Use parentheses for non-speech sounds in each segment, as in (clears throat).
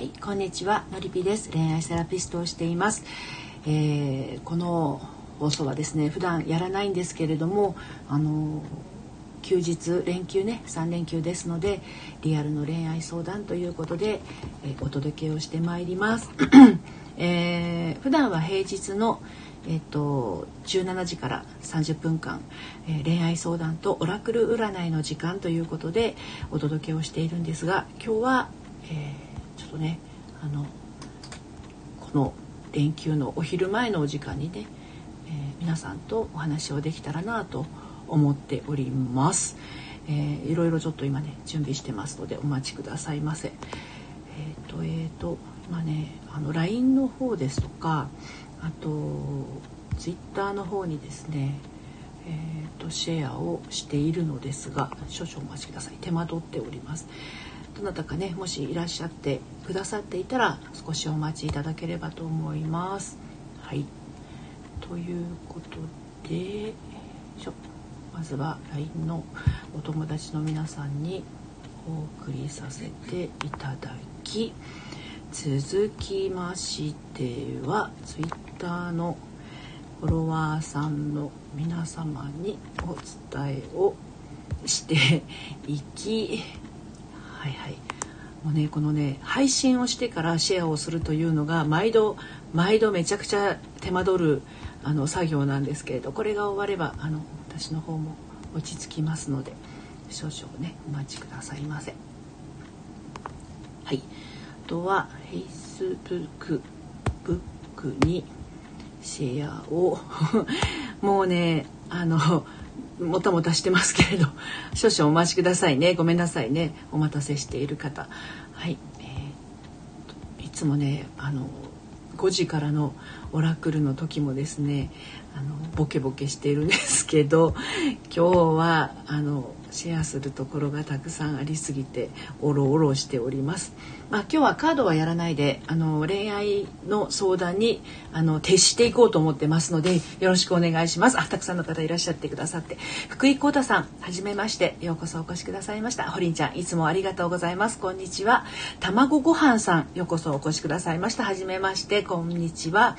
はい、こんにちは、のりぴです。恋愛セラピストをしています。えー、この放送はですね、普段やらないんですけれども、あの休日連休ね3連休ですのでリアルの恋愛相談ということで、えー、お届けをしてまいります。えー、普段は平日のえっと、17時から30分間、えー、恋愛相談とオラクル占いの時間ということでお届けをしているんですが今日は、えー、ちょっとねあのこの連休のお昼前のお時間にね、えー、皆さんとお話をできたらなと思っております、えー、いろいろちょっと今ね準備してますのでお待ちくださいませ。えっ、ー、とえっ、ー、と今ねあの LINE の方ですとかあと Twitter の方にですねえーと、シェアをしているのですが少々お待ちください。手間取っております。どなたかねもしいらっしゃってくださっていたら少しお待ちいただければと思います。はい。ということでまずは LINE のお友達の皆さんにお送りさせていただき続きましては Twitter のフォロワーさんの皆様にお伝えをしていきはいはい。もうねこのね配信をしてからシェアをするというのが毎度毎度めちゃくちゃ手間取るあの作業なんですけれどこれが終わればあの私の方も落ち着きますので少々ねお待ちくださいませ。はい。あとは Facebook ブックにシェアを。(laughs) もうねあのもたもたしてますけれど (laughs) 少々お待ちくださいね。ごめんなさいね。お待たせしている方。はい、えー、いつもねあの5時からのオラクルの時もですねあのボケボケしているんですけど今日はあのシェアするところがたくさんありすぎておろおろしております。まあ、今日はカードはやらないであの恋愛の相談にあの徹していこうと思ってますのでよろしくお願いします。あたくさんの方いらっしゃってくださって福井幸太さんはじめましてようこそお越しくださいました。ほりんちゃんいつもありがとうございます。こんにちは。卵ごはんさんようこそお越しくださいました。はじめましてこんにちは。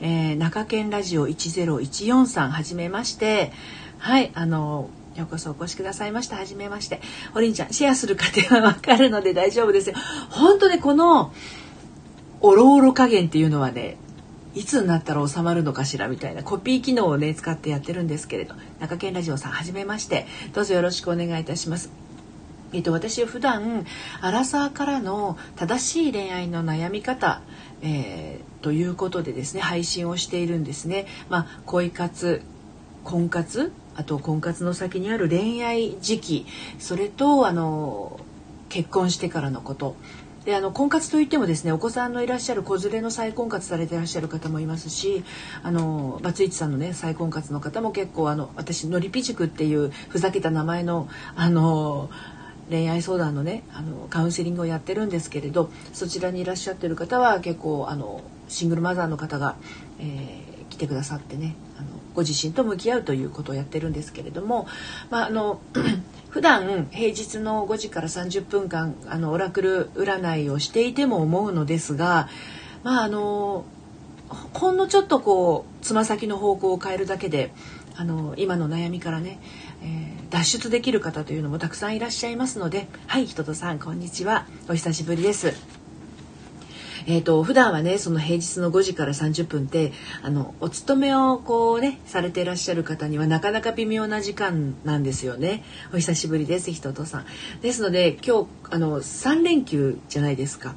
えー、中堅ラジオ1014さんはじめまして。はいあのようこそお越しくださいました。はじめまして。おりんちゃん、シェアする過程はわかるので大丈夫ですよ。本当ね、この、おろおろ加減っていうのはね、いつになったら収まるのかしらみたいなコピー機能をね、使ってやってるんですけれど、中堅ラジオさん、はじめまして。どうぞよろしくお願いいたします。えっと、私は普段アラサーからの正しい恋愛の悩み方、えー、ということでですね配信をしているんですね。まあ、恋活婚活あと婚活の先にある恋愛時期それとあの結婚してからのこと。であの婚活といってもですねお子さんのいらっしゃる子連れの再婚活されていらっしゃる方もいますしあのバツイチさんのね再婚活の方も結構あの私のりぴ塾っていうふざけた名前のあの恋愛相談のねあのカウンセリングをやってるんですけれどそちらにいらっしゃってる方は結構あのシングルマザーの方が、えー、来てくださってねご自身と向き合うということをやってるんですけれども、まあ、あの (clears throat) 普段平日の5時から30分間あのオラクル占いをしていても思うのですがまああのほんのちょっとこうつま先の方向を変えるだけであの今の悩みからね、えー、脱出できる方というのもたくさんいらっしゃいますのではい人とさんこんにちはお久しぶりです。えーと、普段はねその平日の5時から30分ってあのお勤めをこうねされていらっしゃる方にはなかなか微妙な時間なんですよねお久しぶりです人とさんですので今日あの3連休じゃないですか。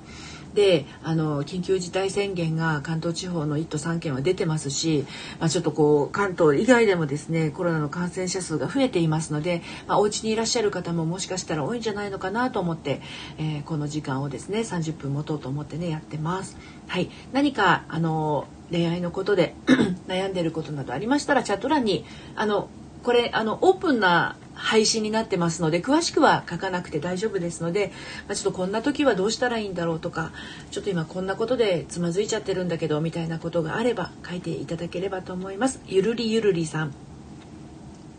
であの緊急事態宣言が関東地方の1都3県は出てますし、まあ、ちょっとこう関東以外でもですねコロナの感染者数が増えていますので、まあ、お家にいらっしゃる方ももしかしたら多いんじゃないのかなと思って、えー、この時間をですね30分持とうと思ってねやってます。はい、何かあの恋愛のことで (clears throat) 悩んでることなどありましたらチャット欄にあのこれあのオープンな配信になってますので詳しくは書かなくて大丈夫ですので、まあ、ちょっとこんな時はどうしたらいいんだろうとかちょっと今こんなことでつまずいちゃってるんだけどみたいなことがあれば書いていただければと思います。ゆるりゆるりさん。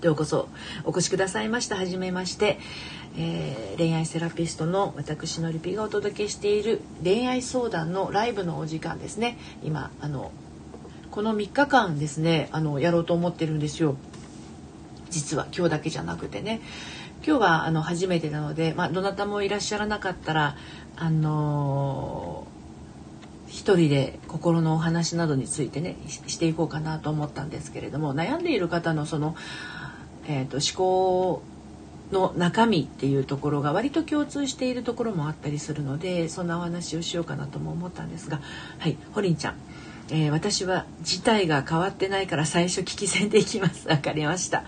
ようこそお越しくださいました。はじめまして、えー、恋愛セラピストの私のりぴがお届けしている恋愛相談のライブのお時間ですね。今あのこの3日間ですねあのやろうと思ってるんですよ。実は今日だけじゃなくてね。今日はあの初めてなので、まあ、どなたもいらっしゃらなかったらあのー、一人で心のお話などについてねしていこうかなと思ったんですけれども悩んでいる方のそのえーと、思考の中身っていうところが割と共通しているところもあったりするのでそんなお話をしようかなとも思ったんですがはいホリンちゃん、えー、私は事態が変わってないから最初聞き戦でいきます分かりました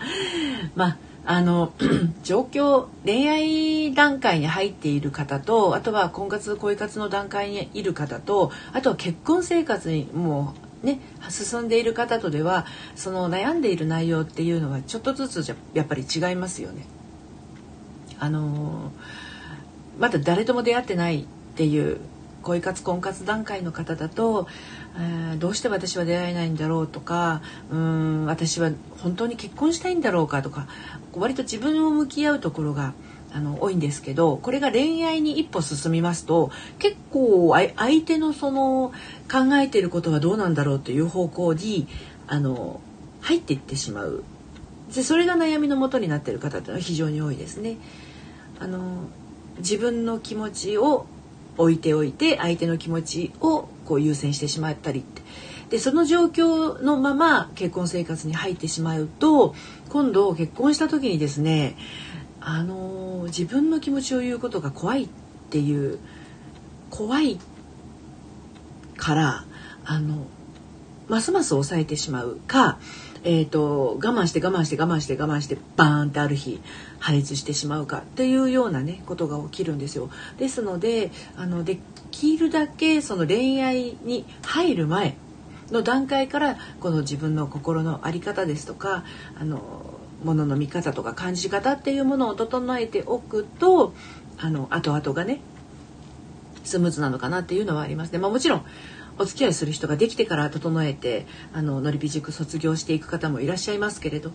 まああの (clears throat) 状況恋愛段階に入っている方とあとは婚活恋活の段階にいる方とあとは結婚生活にもうね進んでいる方とではその悩んでいる内容っていうのはちょっとずつじゃやっぱり違いますよね。あのまだ誰とも出会ってないっていう恋活婚活段階の方だと、えー、どうして私は出会えないんだろうとかうん私は本当に結婚したいんだろうかとか割と自分を向き合うところがあの多いんですけどこれが恋愛に一歩進みますと結構相手のその考えてることはどうなんだろうという方向にあの入っていってしまうでそれが悩みのもとになっている方というのは非常に多いですね。あの自分の気持ちを置いておいて相手の気持ちをこう優先してしまったりって。でその状況のまま結婚生活に入ってしまうと今度結婚した時にですねあの自分の気持ちを言うことが怖いっていう怖いからあのますます抑えてしまうか、えーと、我慢して我慢して我慢して我慢してバーンってある日破裂してしまうかっていうようなねことが起きるんですよ。ですのであのできるだけその恋愛に入る前の段階からこの自分の心の在り方ですとかあのものの見方とか感じ方っていうものを整えておくとあの後々がねスムーズなのかなっていうのはありますね。まあ、もちろんお付き合いする人ができてから整えてあののりび塾卒業していく方もいらっしゃいますけれど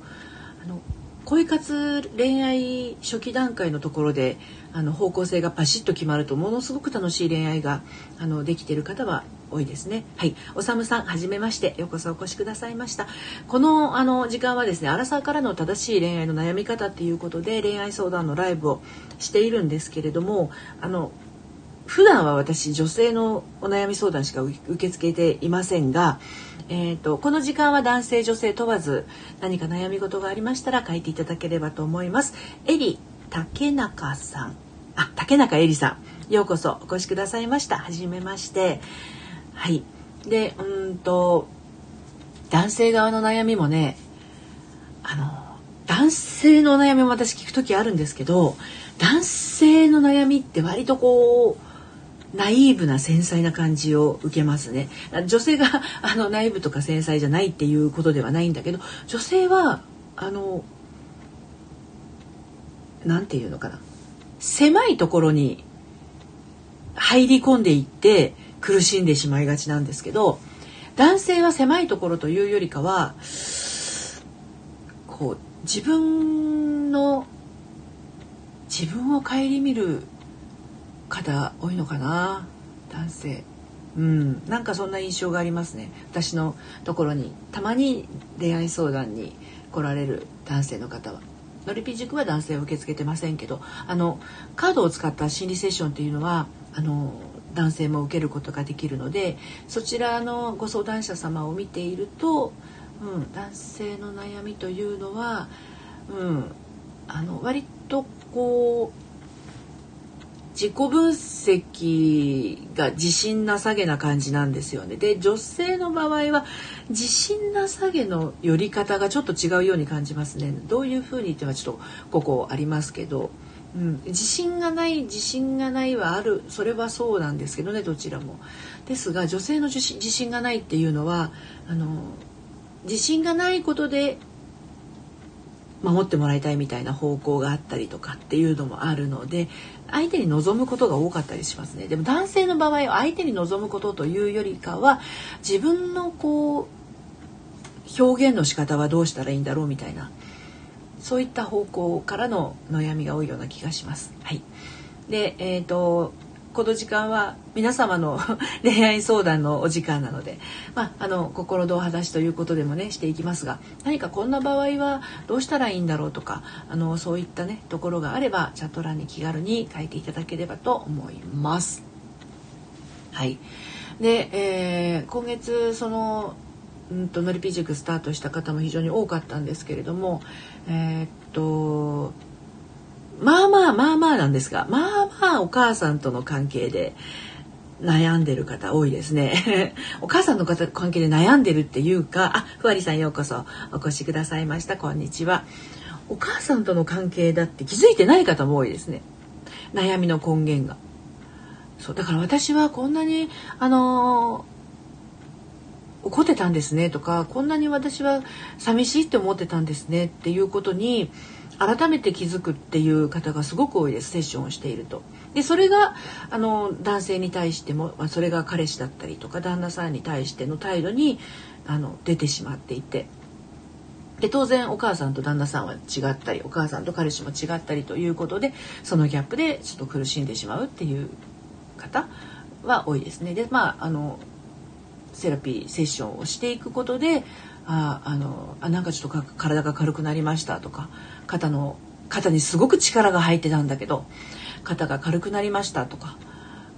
あの恋活恋愛初期段階のところであの方向性がパシッと決まるとものすごく楽しい恋愛があのできている方は多いですね。はい、おさむさん、はじめまして、ようこそお越しくださいました。このあの時間はですね、アラサーからの正しい恋愛の悩み方っていうことで恋愛相談のライブをしているんですけれども、あの普段は私女性のお悩み相談しか受け付けていませんが、えーと、この時間は男性女性問わず何か悩み事がありましたら書いていただければと思います。エリ竹中さん、あ竹中エリさん、ようこそお越しくださいました。はじめまして。はい。で、うんと、男性側の悩みもね、あの、男性の悩みも私聞く時あるんですけど、男性の悩みって割とこう、ナイーブな繊細な感じを受けますね。女性があのナイーブとか繊細じゃないっていうことではないんだけど、女性は、あの、なんていうのかな。狭いところに入り込んでいって、苦しんでしまいがちなんですけど男性は狭いところというよりかはこう自分の自分を顧みる方多いのかな？男性。うん、なんかそんな印象がありますね私のところにたまに恋愛相談に来られる男性の方は。のりぴ塾は男性を受け付けてませんけどあのカードを使った心理セッションっていうのはあの男性も受けることができるのでそちらのご相談者様を見ていると、うん、男性の悩みというのは、うん、あの割とこう自己分析が自信なさげな感じなんですよね。で女性の場合は自信なさげの寄り方がちょっと違うように感じますね。どういうふうにっていうのはちょっとここありますけど。うん、自信がない自信がないはあるそれはそうなんですけどねどちらも。ですが女性の自信がないっていうのはあの自信がないことで守ってもらいたいみたいな方向があったりとかっていうのもあるので相手に望むことが多かったりしますねでも男性の場合は相手に望むことというよりかは自分のこう表現の仕方はどうしたらいいんだろうみたいなそういった方向からの悩みが多いような気がします。はい、で、えーとこの時間は皆様の (laughs) 恋愛相談のお時間なので、まあ、あの心同話ということでもねしていきますが何かこんな場合はどうしたらいいんだろうとかあのそういったねところがあればチャット欄に気軽に書いていただければと思います。はいで、えー、今月そのうんとノリピ塾スタートした方も非常に多かったんですけれどもえー、っとまあまあまあまあなんですがまあまあお母さんとの関係で悩んでる方多いですね。(laughs) お母さんの方関係で悩んでるっていうかあふわりさんようこそお越しくださいました。こんにちは。お母さんとの関係だって気づいてない方も多いですね。悩みの根源が。そうだから私はこんなにあのー、怒ってたんですねとかこんなに私は寂しいって思ってたんですねっていうことに改めて気づくっていう方がすごく多いですセッションをしていると。でそれがあの男性に対しても、まあ、それが彼氏だったりとか旦那さんに対しての態度にあの出てしまっていて。で当然お母さんと旦那さんは違ったりお母さんと彼氏も違ったりということでそのギャップでちょっと苦しんでしまうっていう方は多いですね。でまああのセラピーセッションをしていくことでああのあなんかちょっと体が軽くなりましたとか肩の肩にすごく力が入ってたんだけど肩が軽くなりましたとか、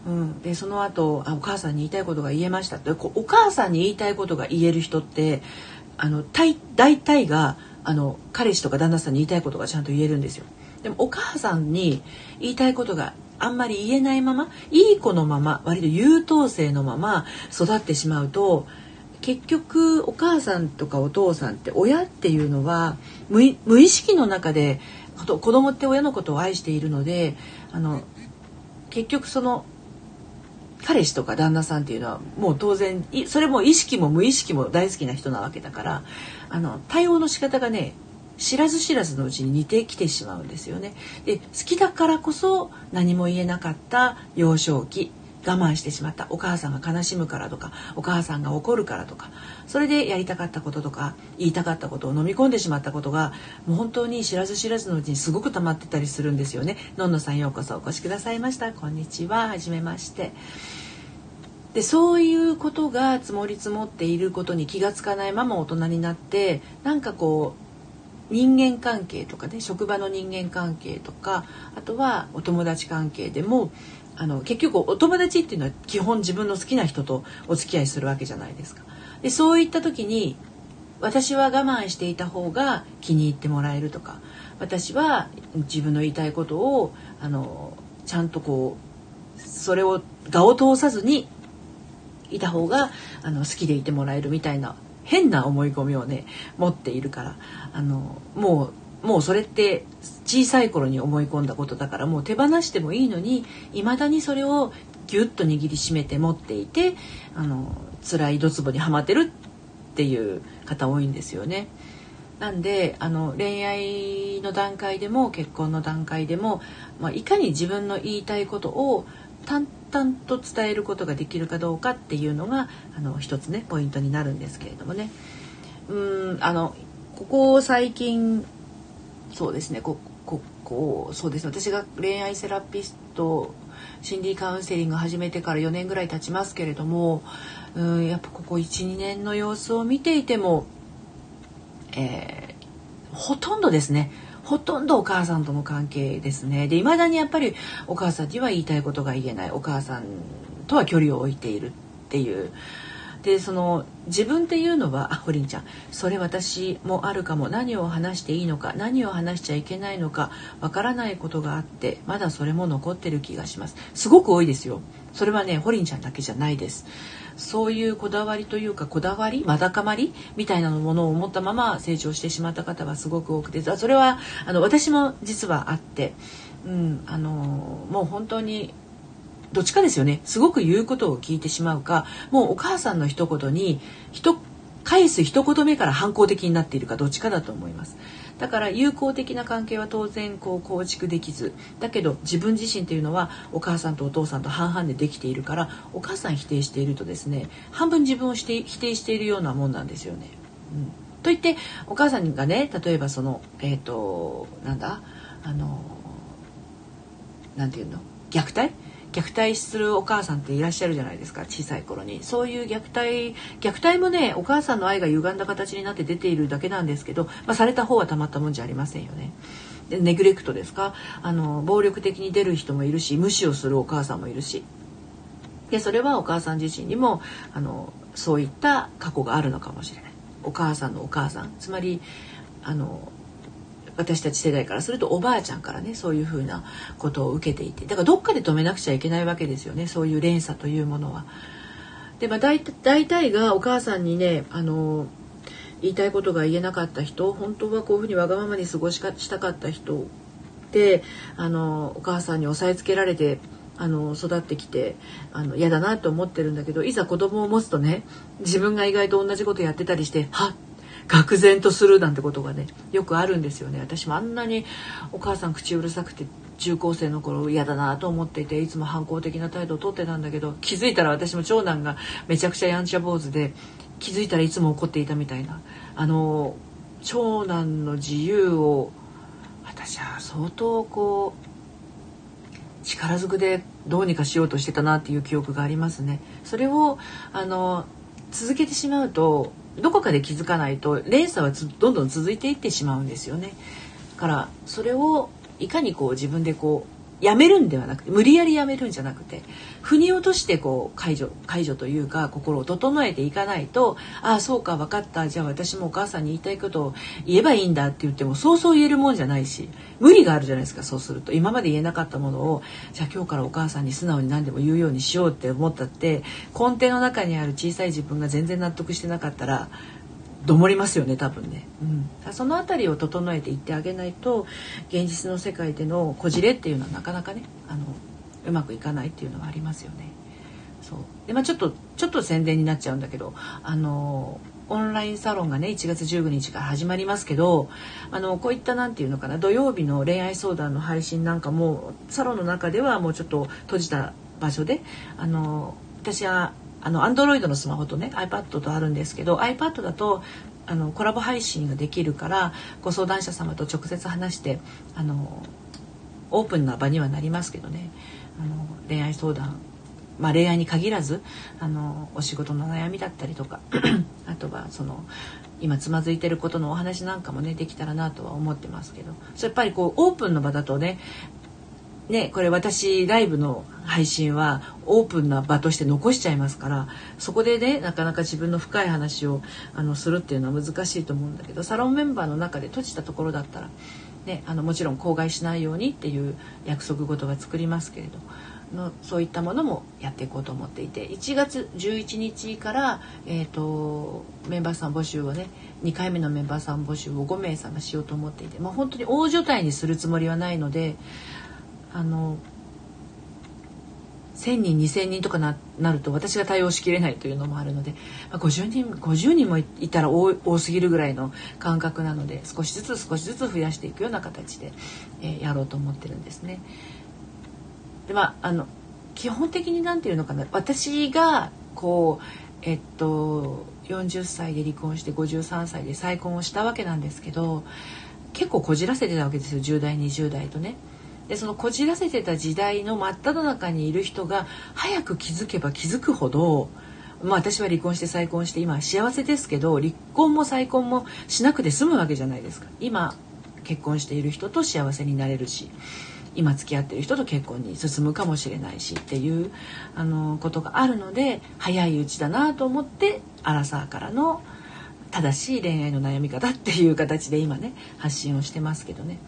うん、でその後あお母さんに言いたいことが言えましたって。お母さんに言いたいことが言える人ってあの大大体があの彼氏とか旦那さんに言いたいことがちゃんと言えるんですよ。でもお母さんに言いたいことがあんまり言えないままいい子のまま割と優等生のまま育ってしまうと結局お母さんとかお父さんって親っていうのは無意識の中で子供って親のことを愛しているのであの結局その彼氏とか旦那さんっていうのはもう当然それも意識も無意識も大好きな人なわけだからあの対応の仕方がね知らず知らずのうちに似てきてしまうんですよね。で好きだからこそ何も言えなかった幼少期我慢してしまったお母さんが悲しむからとかお母さんが怒るからとかそれでやりたかったこととか言いたかったことを飲み込んでしまったことがもう本当に知らず知らずのうちにすごく溜まってたりするんですよね。のんのさんようこそお越しくださいましたこんにちははじめまして。でそういうことが積もり積もっていることに気が付かないまま大人になってなんかこう人間関係とかね職場の人間関係とかあとはお友達関係でもあの結局お友達っていうのは基本自分の好きな人とお付き合いするわけじゃないですか。でそういった時に私は我慢していた方が気に入ってもらえるとか私は自分の言いたいことをあのちゃんとこうそれを我を通さずにいた方があの好きでいてもらえるみたいな変な思い込みをね持っているからあのもうもうそれって小さい頃に思い込んだことだからもう手放してもいいのにいまだにそれをギュッと握りしめて持っていてあの辛いドツボにはまってるっていう方多いんですよね。なんであの恋愛の段階でも結婚の段階でも、まあ、いかに自分の言いたいことを淡々と伝えることができるかどうかっていうのがあの一つねポイントになるんですけれどもね。うんあのここ最近そうですね。こここそうです私が恋愛セラピスト心理カウンセリング始めてから4年ぐらい経ちますけれどもうんやっぱここ12年の様子を見ていても、えー、ほとんどですね。ほとんどお母さんとの関係ですね。で未だにやっぱりお母さんには言いたいことが言えない。お母さんとは距離を置いているっていうでその自分っていうのはあホリンちゃんそれ私もあるかも何を話していいのか何を話しちゃいけないのかわからないことがあってまだそれも残ってる気がします。すごく多いですよ。それはねホリンちゃんだけじゃないです。そういうこだわりというかこだわりわだかまりみたいなものを持ったまま成長してしまった方はすごく多くてそれはあの私も実はあって、うん、あのもう本当にどっちかですよね。すごく言うことを聞いてしまうかもうお母さんの一言に一返す一言目から反抗的になっているかどっちかだと思います。だから友好的な関係は当然こう構築できずだけど自分自身というのはお母さんとお父さんと半々でできているからお母さん否定しているとですね半分自分をして否定しているようなもんなんですよね。うん。といってお母さんがね例えばそのえっ、ー、となんだあのなんていうの虐待？虐待するお母さんっていらっしゃるじゃないですか小さい頃に。そういう虐待虐待もねお母さんの愛が歪んだ形になって出ているだけなんですけど、まあ、された方はたまったもんじゃありませんよね。でネグレクトですか？あの暴力的に出る人もいるし無視をするお母さんもいるし。でそれはお母さん自身にもあのそういった過去があるのかもしれない。お母さんのお母さん。つまりあの私たち世代からするとおばあちゃんからねそういうふうなことを受けていてだからどっかで止めなくちゃいけないわけですよねそういう連鎖というものは。でまあ大大体がお母さんにねあの言いたいことが言えなかった人本当はこういうふうにわがままに過ごしかしたかった人であのお母さんに押さえつけられてあの育ってきてあの嫌だなと思ってるんだけどいざ子供を持つとね自分が意外と同じことやってたりしてはっ愕然とするなんてことがねよくあるんですよね私もあんなにお母さん口うるさくて中高生の頃嫌だなと思っていていつも反抗的な態度をとってたんだけど気づいたら私も長男がめちゃくちゃやんちゃ坊主で気づいたらいつも怒っていたみたいなあの長男の自由を私は相当こう力ずくでどうにかしようとしてたなっていう記憶がありますね。それをあの続けてしまうとどこかで気づかないと連鎖はどんどん続いていってしまうんですよね。からそれをいかにこう自分でこうやめるんではなくて無理やりやめるんじゃなくて腑に落としてこう解除解除というか心を整えていかないとああそうか分かった。じゃあ私もお母さんに言いたいことを言えばいいんだって言ってもそうそう言えるもんじゃないし無理があるじゃないですかそうすると。今まで言えなかったものをじゃあ今日からお母さんに素直に何でも言うようにしようって思ったって根底の中にある小さい自分が全然納得してなかったらどもりますよね多分ね、うん、その辺りを整えていってあげないと現実の世界でのこじれっていうのはなかなかねあのうまくいかないっていうのはありますよね。そう。でまあ、ちょっとちょっと宣伝になっちゃうんだけどあのオンラインサロンがね1月15日から始まりますけどあのこういった何て言うのかな土曜日の恋愛相談の配信なんかもサロンの中ではもうちょっと閉じた場所であの私はあの Android のスマホとね iPad とあるんですけど iPad だとあのコラボ配信ができるからご相談者様と直接話してあのオープンな場にはなりますけどね。あの恋愛相談まあ、恋愛に限らずあのお仕事の悩みだったりとか (clears throat) あとはその今つまずいてることのお話なんかもねできたらなとは思ってますけど。やっぱりこうオープンの場だとねねこれ私ライブの配信はオープンな場として残しちゃいますからそこでねなかなか自分の深い話をあのするっていうのは難しいと思うんだけどサロンメンバーの中で閉じたところだったら、ね、あのもちろん口外しないようにっていう約束事は作りますけれどのそういったものもやっていこうと思っていて1月11日から、えーと、メンバーさん募集をね2回目のメンバーさん募集を5名様しようと思っていて、まあ、本当に大所帯にするつもりはないのであの1,000人2,000人とかななると私が対応しきれないというのもあるので、まあ、50人50人もいたら多すぎるぐらいの感覚なので少しずつ少しずつ増やしていくような形で、えー、やろうと思ってるんですね。でまああの基本的に何て言うのかな私がこうえっと40歳で離婚して53歳で再婚をしたわけなんですけど結構こじらせてたわけですよ10代20代とね。でそのこじらせてた時代の真っ只中にいる人が早く気づけば気づくほどまあ私は離婚して再婚して今幸せですけど離婚も再婚もしなくて済むわけじゃないですか今結婚している人と幸せになれるし今付き合ってる人と結婚に進むかもしれないしっていうあのことがあるので早いうちだなと思ってアラサーからの正しい恋愛の悩み方っていう形で今ね発信をしてますけどね。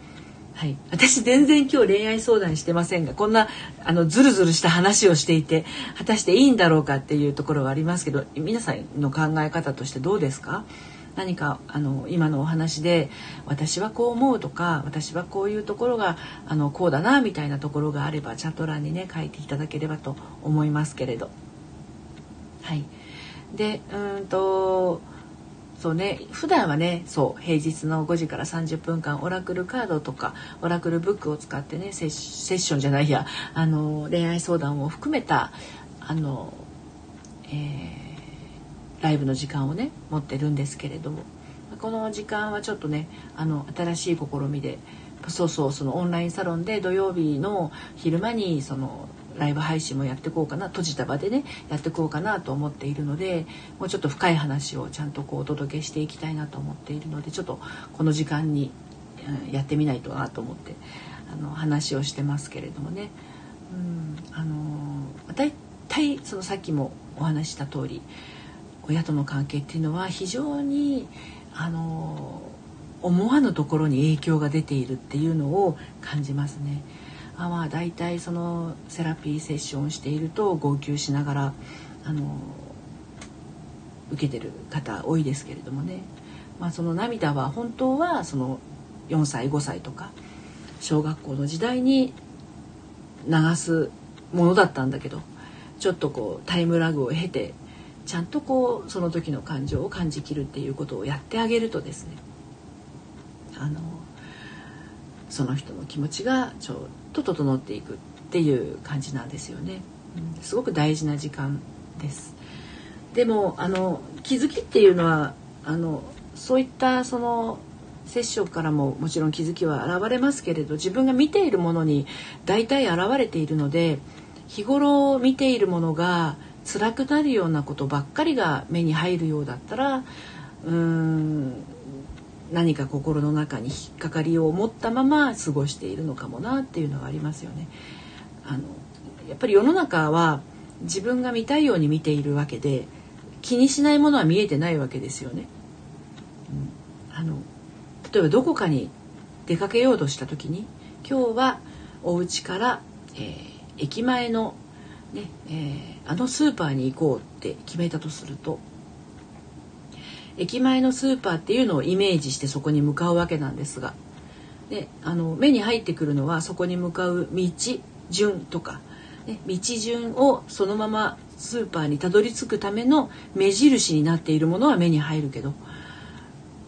はい、私全然今日恋愛相談してませんがこんなあのズルズルした話をしていて果たしていいんだろうかっていうところはありますけど皆さんの考え方としてどうですか？何かあの今のお話で私はこう思うとか私はこういうところがあのこうだなみたいなところがあればチャット欄にね書いていただければと思いますけれど。はい、でうんとそうね普段はねそう平日の5時から30分間オラクルカードとかオラクルブックを使ってねセッションじゃないやあの恋愛相談を含めたあの、えー、ライブの時間をね持ってるんですけれども、この時間はちょっとねあの新しい試みでそうそうそのオンラインサロンで土曜日の昼間にそのライブ配信もやっていこうかな閉じた場でねやっていこうかなと思っているのでもうちょっと深い話をちゃんとこうお届けしていきたいなと思っているのでちょっとこの時間に、やってみないとなと思ってあの話をしてますけれどもね。うん、あの大体そのさっきもお話した通り親との関係っていうのは非常にあの思わぬところに影響が出ているっていうのを感じますね。あまあ大体そのセラピーセッションをしていると号泣しながらあの受けてる方多いですけれどもね、まあ、その涙は本当はその4歳5歳とか小学校の時代に流すものだったんだけどちょっとこうタイムラグを経てちゃんとこうその時の感情を感じきるっていうことをやってあげるとですねあのその人の気持ちがちょっと整っていくっていう感じなんですよね。うん、すごく大事な時間です。でもあの気づきっていうのはあのそういったそのセッションからももちろん気づきは現れますけれど自分が見ているものに大体現れているので日頃見ているものが辛くなるようなことばっかりが目に入るようだったらうーん何か心の中に引っかかりを持ったまま過ごしているのかもなっていうのはありますよね。あのやっぱり世の中は自分が見たいように見ているわけで気にしないものは見えてないわけですよね。うん、あの例えばどこかに出かけようとした時に今日はお家から、えー、駅前の、ねえー、あのスーパーに行こうって決めたとすると駅前のスーパーっていうのをイメージしてそこに向かうわけなんですがであの目に入ってくるのはそこに向かう道順とか、ね、道順をそのままスーパーにたどり着くための目印になっているものは目に入るけど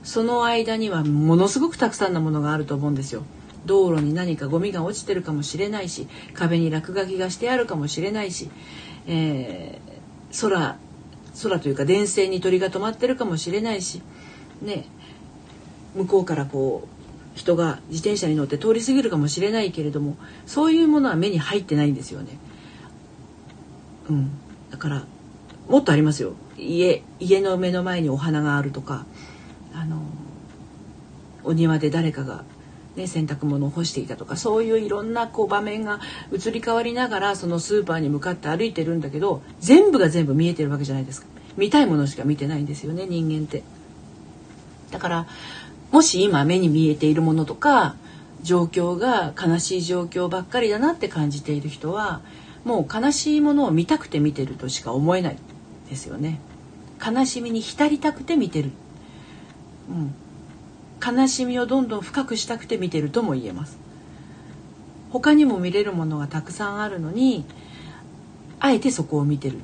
その間にはものすごくたくさんのものがあると思うんですよ。道路に何かゴミが落ちてるかもしれないし壁に落書きがしてあるかもしれないし、えー、空空というか電線に鳥が止まってるかもしれないし、ね、向こうからこう人が自転車に乗って通り過ぎるかもしれないけれどもそういうものは目に入ってないんですよね。うん、だからもっとありますよ家家の目の前にお花があるとかあのお庭で誰かが、ね、洗濯物を干していたとかそういういろんなこう場面が移り変わりながらそのスーパーに向かって歩いてるんだけど全部が全部見えてるわけじゃないですか見たいものしか見てないんですよね人間って。だからもし今目に見えているものとか状況が悲しい状況ばっかりだなって感じている人はもう悲しいものを見たくて見てるとしか思えないですよね。悲しみに浸りたくて見てるうん、悲しみをどんどん深くしたくて見てるとも言えます。他にも見れるものがたくさんあるのにあえてそこを見てる。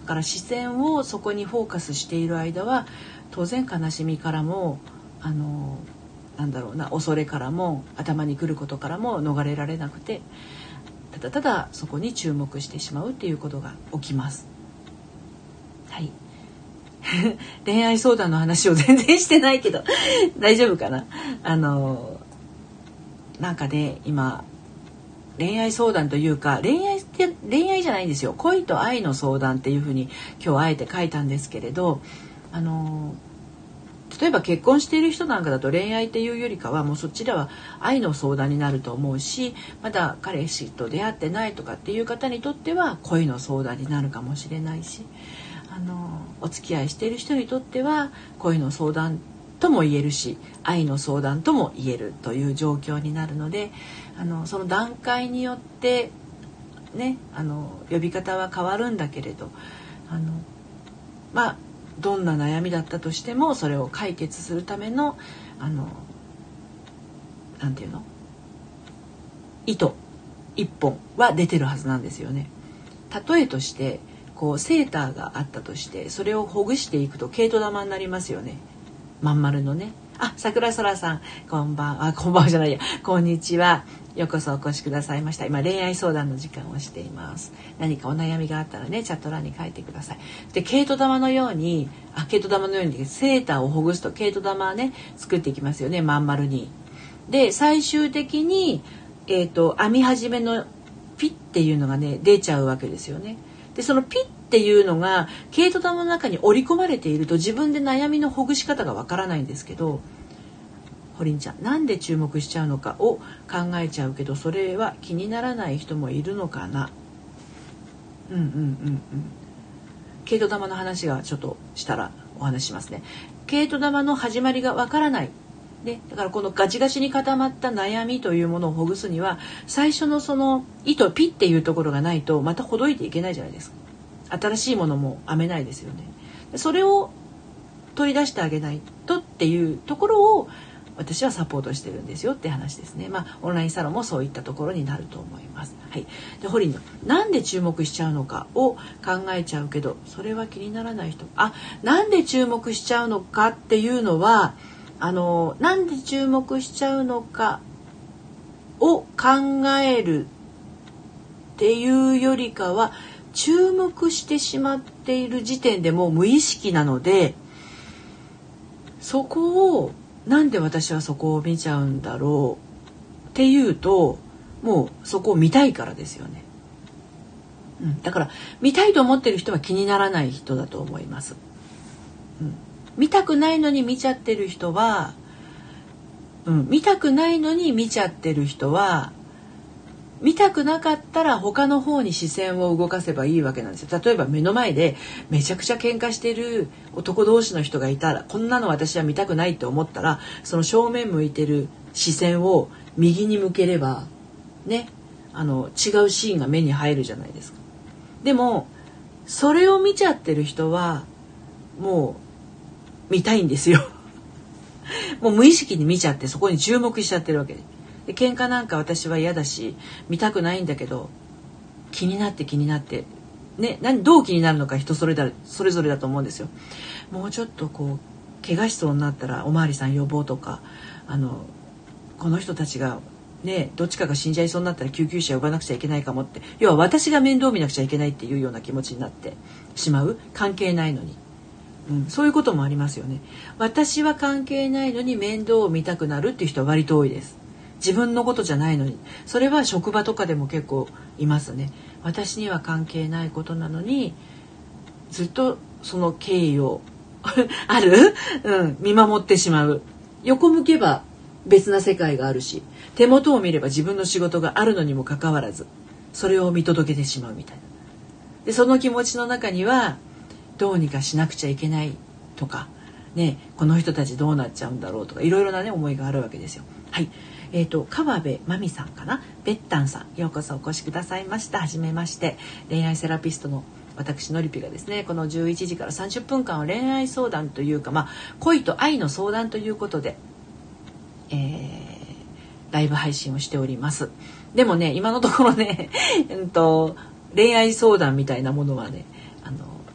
だから視線をそこにフォーカスしている間は当然悲しみからもあのなんだろうな恐れからも頭に来ることからも逃れられなくてただただそこに注目してしまうっていうことが起きます。はい。(laughs) 恋愛相談の話を全然してないけど (laughs) 大丈夫かな？あのなんかね今恋愛相談というか恋愛って恋愛じゃないんですよ。恋と愛の相談っていうふうに今日あえて書いたんですけれどあの例えば結婚している人なんかだと恋愛っていうよりかはもうそっちらは愛の相談になると思うしまだ彼氏と出会ってないとかっていう方にとっては恋の相談になるかもしれないしあのお付き合いしている人にとっては恋の相談とも言えるし愛の相談とも言えるという状況になるのであのその段階によってねあの呼び方は変わるんだけれどあのまあどんな悩みだったとしてもそれを解決するためのあのなんていうの？糸一本は出てるはずなんですよね。例えとしてこうセーターがあったとしてそれをほぐしていくと毛糸玉になりますよねまん丸のねあ、桜空さん、こんばんは、こんばんはじゃないや、こんにちは。ようこそお越しくださいました。今、恋愛相談の時間をしています。何かお悩みがあったらね、チャット欄に書いてください。で、毛糸玉のように、あ、毛糸玉のように、セーターをほぐすと毛糸玉ね、作っていきますよね、まん丸に。で、最終的に、えっ、ー、と、編み始めのピッっていうのがね、出ちゃうわけですよね。で、そのピッっていうのが毛糸玉の中に織り込まれていると自分で悩みのほぐし方がわからないんですけどホリンちゃんなんで注目しちゃうのかを考えちゃうけどそれは気にならない人もいるのかな？うんうんうんうん。毛糸玉の話がちょっとしたらお話しますね。毛糸玉の始まりがわからないね、だからこのガチガチに固まった悩みというものをほぐすには最初のその糸ピっていうところがないとまたほどいていけないじゃないですか。新しいものも編めないですよね。それを取り出してあげないとっていうところを私はサポートしてるんですよって話ですね。まあオンラインサロンもそういったところになると思います。はい。でホリンのなんで注目しちゃうのかを考えちゃうけどそれは気にならない人。あなんで注目しちゃうのかっていうのはあのなんで注目しちゃうのかを考えるっていうよりかは注目してしまっている時点でもう無意識なのでそこをなんで私はそこを見ちゃうんだろうっていうともうそこを見たいからですよね。うん、だから見たいと思ってる人は気にならない人だと思います。うん、見たくないのに見ちゃってる人は、うん、見たくないのに見ちゃってる人は見たくなかったら他の方に視線を動かせばいいわけなんですよ例えば目の前でめちゃくちゃ喧嘩してる男同士の人がいたらこんなの私は見たくないって思ったらその正面向いてる視線を右に向ければねあの違うシーンが目に入るじゃないですか。でもそれを見ちゃってる人はもう見たいんですよ。(laughs) もう無意識に見ちゃってそこに注目しちゃってるわけでで喧嘩なんか私は嫌だし見たくないんだけど気になって気になってね何どう気になるのか人それだそれぞれだと思うんですよ。もうちょっとこう怪我しそうになったらおまわりさん呼ぼうとかあのこの人たちがねどっちかが死んじゃいそうになったら救急車呼ばなくちゃいけないかもって要は私が面倒見なくちゃいけないっていうような気持ちになってしまう関係ないのに。うん、そういうこともありますよね。私は関係ないのに面倒を見たくなるっていう人は割と多いです。自分のことじゃないのに。それは職場とかでも結構いますね。私には関係ないことなのにずっとその経緯を (laughs) ある、うん、見守ってしまう。横向けば別な世界があるし手元を見れば自分の仕事があるのにもかかわらずそれを見届けてしまうみたいな。でその気持ちの中にはどうにかしなくちゃいけないとかねこの人たちどうなっちゃうんだろうとかいろいろなね思いがあるわけですよ。はい。え、ー、と川辺真美さんかな？べったんさん。ようこそお越しくださいました。初めまして。恋愛セラピストの私のりぴがですねこの11時から30分間を恋愛相談というかまあ恋と愛の相談ということで、えー、ライブ配信をしております。でもね今のところね、(laughs) うんと恋愛相談みたいなものはね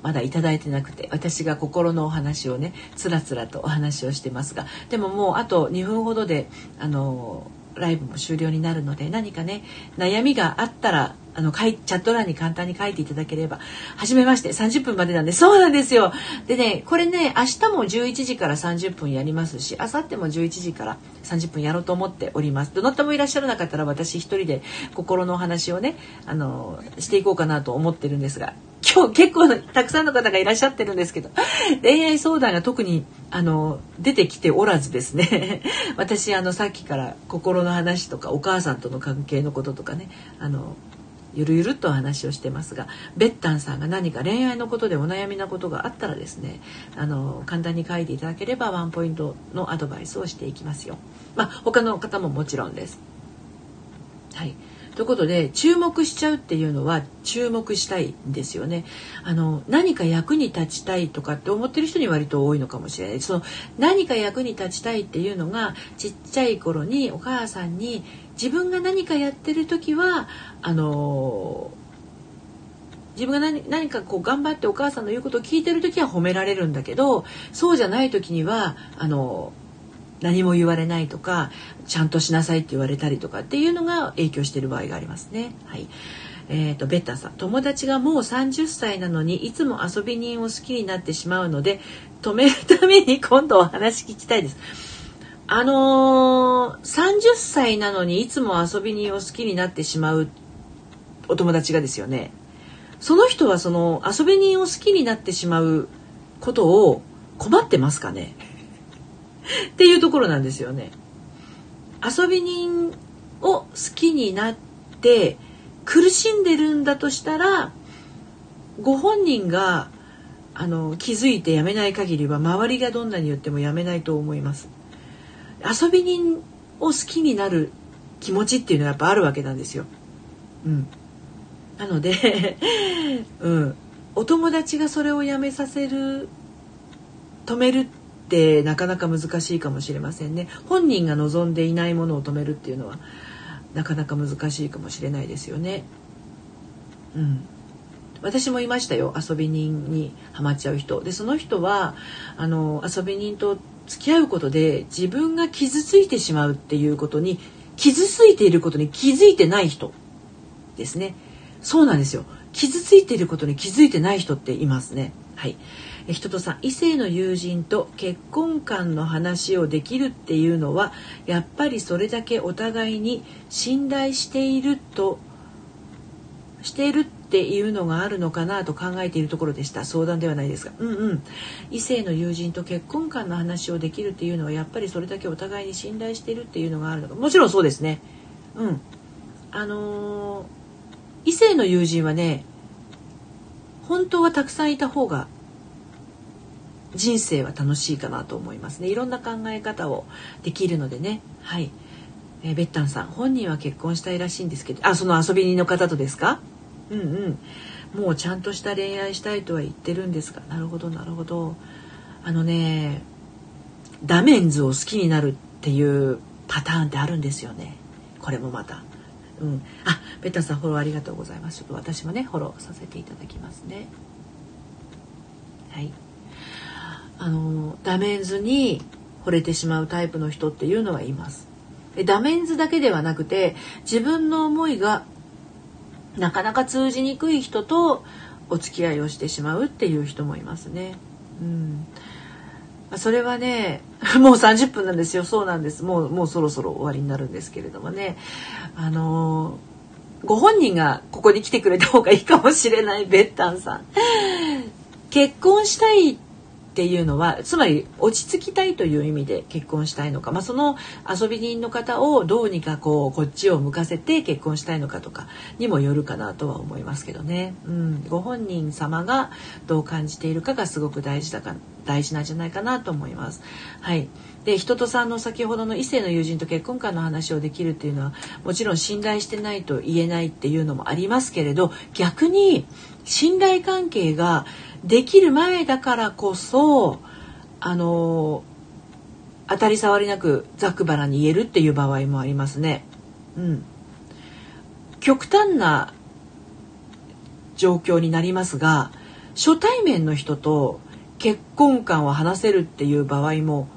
まだ頂いてなくて私が心のお話をねつらつらとお話をしてますがでももうあと2分ほどであのライブも終了になるので何かね悩みがあったらあの、チャット欄に簡単に書いていただければ。はじめまして、30分までなんで、そうなんですよ。でね、これね、明日も11時から30分やりますし、明後日も11時から30分やろうと思っております。どなたもいらっしゃらなかったら私一人で心のお話をね、あの、していこうかなと思ってるんですが、今日結構たくさんの方がいらっしゃってるんですけど、恋愛相談が特に、あの、出てきておらずですね、(laughs) 私、あの、さっきから心の話とか、お母さんとの関係のこととかね、あの、ゆるゆるとお話をしてますがベッタンさんが何か恋愛のことでお悩みなことがあったらですねあの簡単に書いていただければワンポイントのアドバイスをしていきますよ。まあ他の方ももちろんです。はいということで注目しちゃうっていうのは注目したいんですよね。あの何か役に立ちたいとかって思ってる人に割と多いのかもしれない。その何か役に立ちたいっていうのがちっちゃい頃にお母さんに自分が何かやってる時はあの自分が何何かこう頑張ってお母さんの言うことを聞いてる時は褒められるんだけどそうじゃない時にはあの何も言われないとかちゃんとしなさいって言われたりとかっていうのが影響している場合がありますね。はいえーと、ベッタさん友達がもう30歳なのにいつも遊び人を好きになってしまうので止めるために今度お話聞きたいです。あのー、30歳なのにいつも遊び人を好きになってしまうお友達がですよねその人はその遊び人を好きになってしまうことを困ってますかね？っていうところなんですよね。遊び人を好きになって苦しんでるんだとしたらご本人があの気づいてやめない限りは周りがどんなに言ってもやめないと思います。遊び人を好きになる気持ちっていうのはやっぱあるわけなんですよ。うん、なので (laughs) うん、お友達がそれをやめさせる止めるってなかなか難しいかもしれませんね。本人が望んでいないものを止めるっていうのはなかなか難しいかもしれないですよね。うん、私もいましたよ。遊び人にはまっちゃう人。でその人はあの遊び人と付き合うことで自分が傷ついてしまうっていうことに傷ついていることに気づいてない人ですね。そうなんですよ。傷ついていることに気づいてない人っていますね。はい。人とさん異性の友人と結婚観の話をできるっていうのはやっぱりそれだけお互いに信頼しているとしているっていうのがあるのかなと考えているところでした。相談ではないですが。うんうん。異性の友人と結婚観の話をできるっていうのはやっぱりそれだけお互いに信頼しているっていうのがあるのか。もちろんそうですね。うん。あのー、異性の友人はね本当はたくさんいた方が人生は楽しいかなと思いますね。いろんな考え方をできるのでね。はい、えー、ベッタンさん本人は結婚したいらしいんですけど。あその遊び人の方とですか？うんうん。もうちゃんとした恋愛したいとは言ってるんですが。なるほどなるほど。あのねダメンズを好きになるっていうパターンってあるんですよね。これもまた。うん、あベッタンさんフォローありがとうございます。ちょっと私もねフォローさせていただきますね。はい。あのダメンズに惚れてしまうタイプの人っていうのはいます。ダメンズだけではなくて自分の思いがなかなか通じにくい人とお付き合いをしてしまうっていう人もいますね。うん、それはね (laughs) もう30分なんですよ。そうなんです。もうもうそろそろ終わりになるんですけれどもね。あのご本人がここに来てくれた方がいいかもしれないベッタンさん。結婚したいっていうのはつまり落ち着きたいという意味で結婚したいのか、まあ、その遊び人の方をどうにかこうこっちを向かせて結婚したいのかとかにもよるかなとは思いますけどね、うん、ご本人様がどう感じているかがすごく大事だか大事なんじゃないかなと思います。はい。で人とさんの先ほどの異性の友人と結婚観の話をできるっていうのはもちろん信頼してないと言えないっていうのもありますけれど逆に信頼関係ができる前だからこそあの当たり障りなくざっくばらに言えるっていう場合もありますね。うん、極端な状況になりますが初対面の人と結婚観を話せるっていう場合も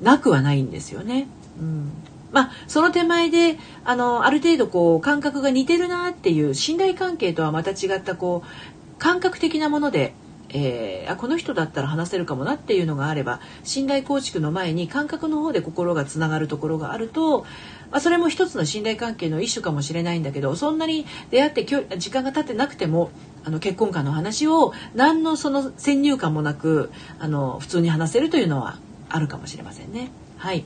なくはないんですよね。うん、まあその手前であのある程度こう感覚が似てるなっていう信頼関係とはまた違ったこう感覚的なもので、えー、あこの人だったら話せるかもなっていうのがあれば信頼構築の前に感覚の方で心がつながるところがあると、まあ、それも一つの信頼関係の一種かもしれないんだけどそんなに出会って時間が経ってなくてもあの結婚観の話を何のその先入観もなくあの普通に話せるというのはあるかもしれませんね。はい、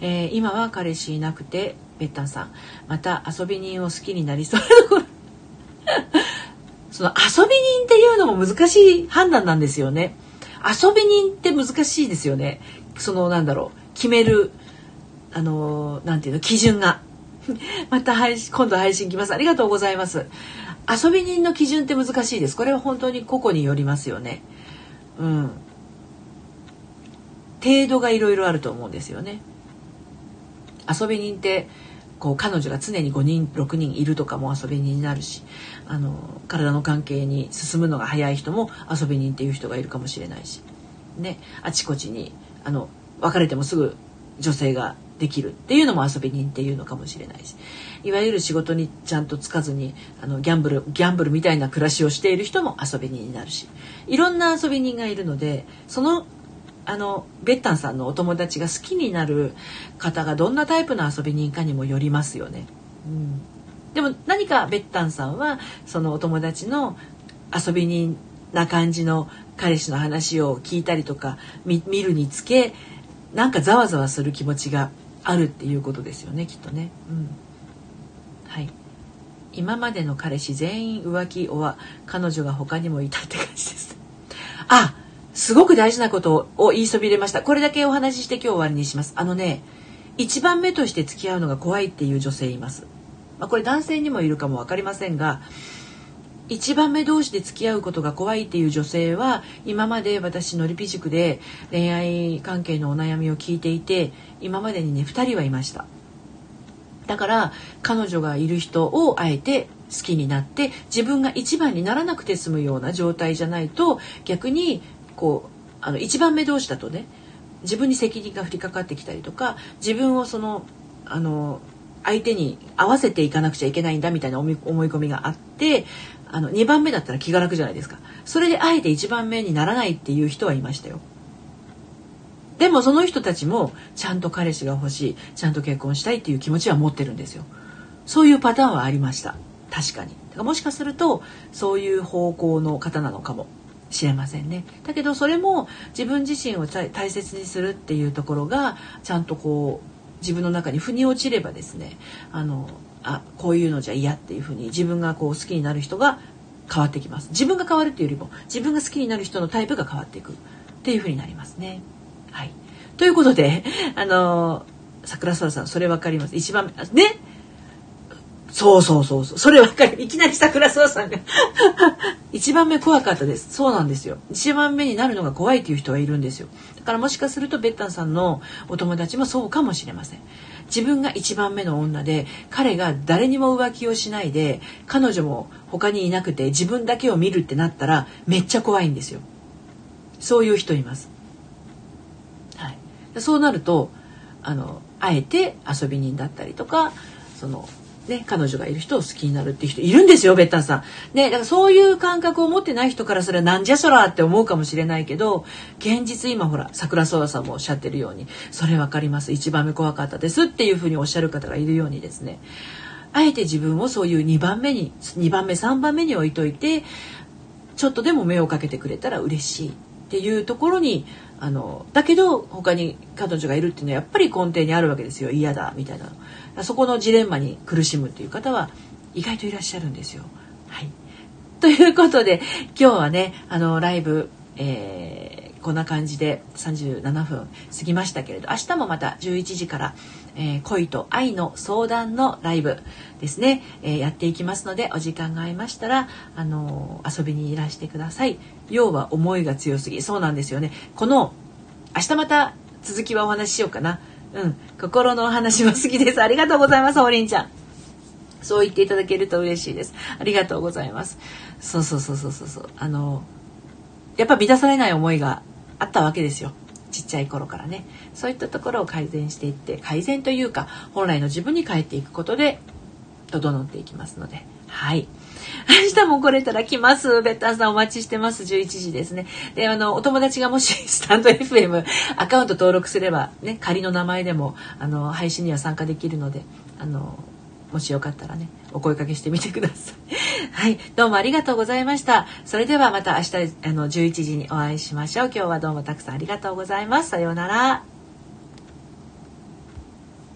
えー、今は彼氏いなくてベッタンさん。また遊び人を好きになりそうなところ。その遊び人っていうのも難しい判断なんですよね。遊び人って難しいですよね。そのなんだろう決めるあのなんていうの基準が。(laughs) また配信今度配信来ます。ありがとうございます。遊び人の基準って難しいです。これは本当に個々によりますよね。うん。程度がいろいろあると思うんですよね。遊び人ってこう彼女が常に5人6人いるとかも遊び人になるしあの体の関係に進むのが早い人も遊び人っていう人がいるかもしれないし、ね、あちこちにあの別れてもすぐ女性ができるっていうのも遊び人っていうのかもしれないし。いわゆる仕事にちゃんとつかずにあのギャンブルギャンブルみたいな暮らしをしている人も遊び人になるし。いろんな遊び人がいるのでそのあのベッタンさんのお友達が好きになる方がどんなタイプの遊び人かにもよりますよね。うん、でも何かベッタンさんはそのお友達の遊び人な感じの彼氏の話を聞いたりとか見るにつけなんかざわざわする気持ちがあるっていうことですよねきっとね。うん。はい。今までの彼氏全員浮気おは彼女が他にもいたって感じです。あすごく大事なことを言いそびれました。これだけお話しして今日終わりにします。あのね一番目として付き合うのが怖いっていう女性います、まあ、これ男性にもいるかも分かりませんが一番目同士で付き合うことが怖いっていう女性は今まで私のりぴ塾で恋愛関係のお悩みを聞いていて今までにね2人はいました。だから彼女がいる人をあえて好きになって自分が一番にならなくて済むような状態じゃないと逆にこうあの一番目同士だとね自分に責任が降りかかってきたりとか自分をそのあの相手に合わせていかなくちゃいけないんだみたいな思い込みがあってあの2番目だったら気が楽じゃないですか。それであえて1番目にならないっていう人はいましたよ。でもその人たちもちゃんと彼氏が欲しいちゃんと結婚したいっていう気持ちは持ってるんですよ。そういうパターンはありました。確かに。だからもしかするとそういう方向の方なのかも。しれませんね。だけどそれも自分自身を大切にするっていうところがちゃんとこう自分の中に腑に落ちればですねあのあこういうのじゃ嫌っていうふうに自分がこう好きになる人が変わってきます自分が変わるっていうよりも自分が好きになる人のタイプが変わっていくっていうふうになりますね。はい。ということで、あの、桜空さん、それ分かります。一番、ねそうそうそうそう。それわかる。いきなり桜空さんが (laughs) 一番目怖かったです。そうなんですよ。一番目になるのが怖いっていう人はいるんですよ。だからもしかするとベッタンさんのお友達もそうかもしれません。自分が一番目の女で、彼が誰にも浮気をしないで、彼女も他にいなくて自分だけを見るってなったらめっちゃ怖いんですよ。そういう人います。はいそうなるとあのあえて遊び人だったりとかそのね、彼女がいる人を好きになるっていう人いるんですよ、ベッタンさん。ね、だからそういう感覚を持ってない人からそれはなんじゃそらって思うかもしれないけど、現実今ほら、桜空さんもおっしゃってるように、それわかります。一番目怖かったですっていうふうにおっしゃる方がいるようにですね、あえて自分をそういう2番目に、2番目、3番目に置いといて、ちょっとでも目をかけてくれたら嬉しいっていうところにあのだけど他に彼女がいるっていうのはやっぱり根底にあるわけですよ嫌だみたいなそこのジレンマに苦しむっていう方は意外といらっしゃるんですよ。はい、ということで今日はねあのライブ、えー、こんな感じで37分過ぎましたけれど明日もまた11時からえー、恋と愛の相談のライブですね、えー、やっていきますのでお時間が合いましたら、あのー、遊びにいらしてください。要は思いが強すぎ。そうなんですよね。この明日また続きはお話ししようかな。うん。心のお話は好きです。ありがとうございますおりんちゃん。そう言っていただけると嬉しいです。ありがとうございます。そうそうそうそうそう。そうあのやっぱ満たされない思いがあったわけですよ。ちっちゃい頃からね。そういったところを改善していって改善というか本来の自分に帰っていくことで整っていきますので。はい。明日も来れたら来ます。ベッターさんお待ちしてます。11時ですね。で、あの、お友達がもしスタンド FM アカウント登録すれば、ね、仮の名前でも、あの、配信には参加できるので、あの、もしよかったらね、お声かけしてみてください。(laughs) はい、どうもありがとうございました。それではまた明日あの11時にお会いしましょう。今日はどうもたくさんありがとうございます。さようなら。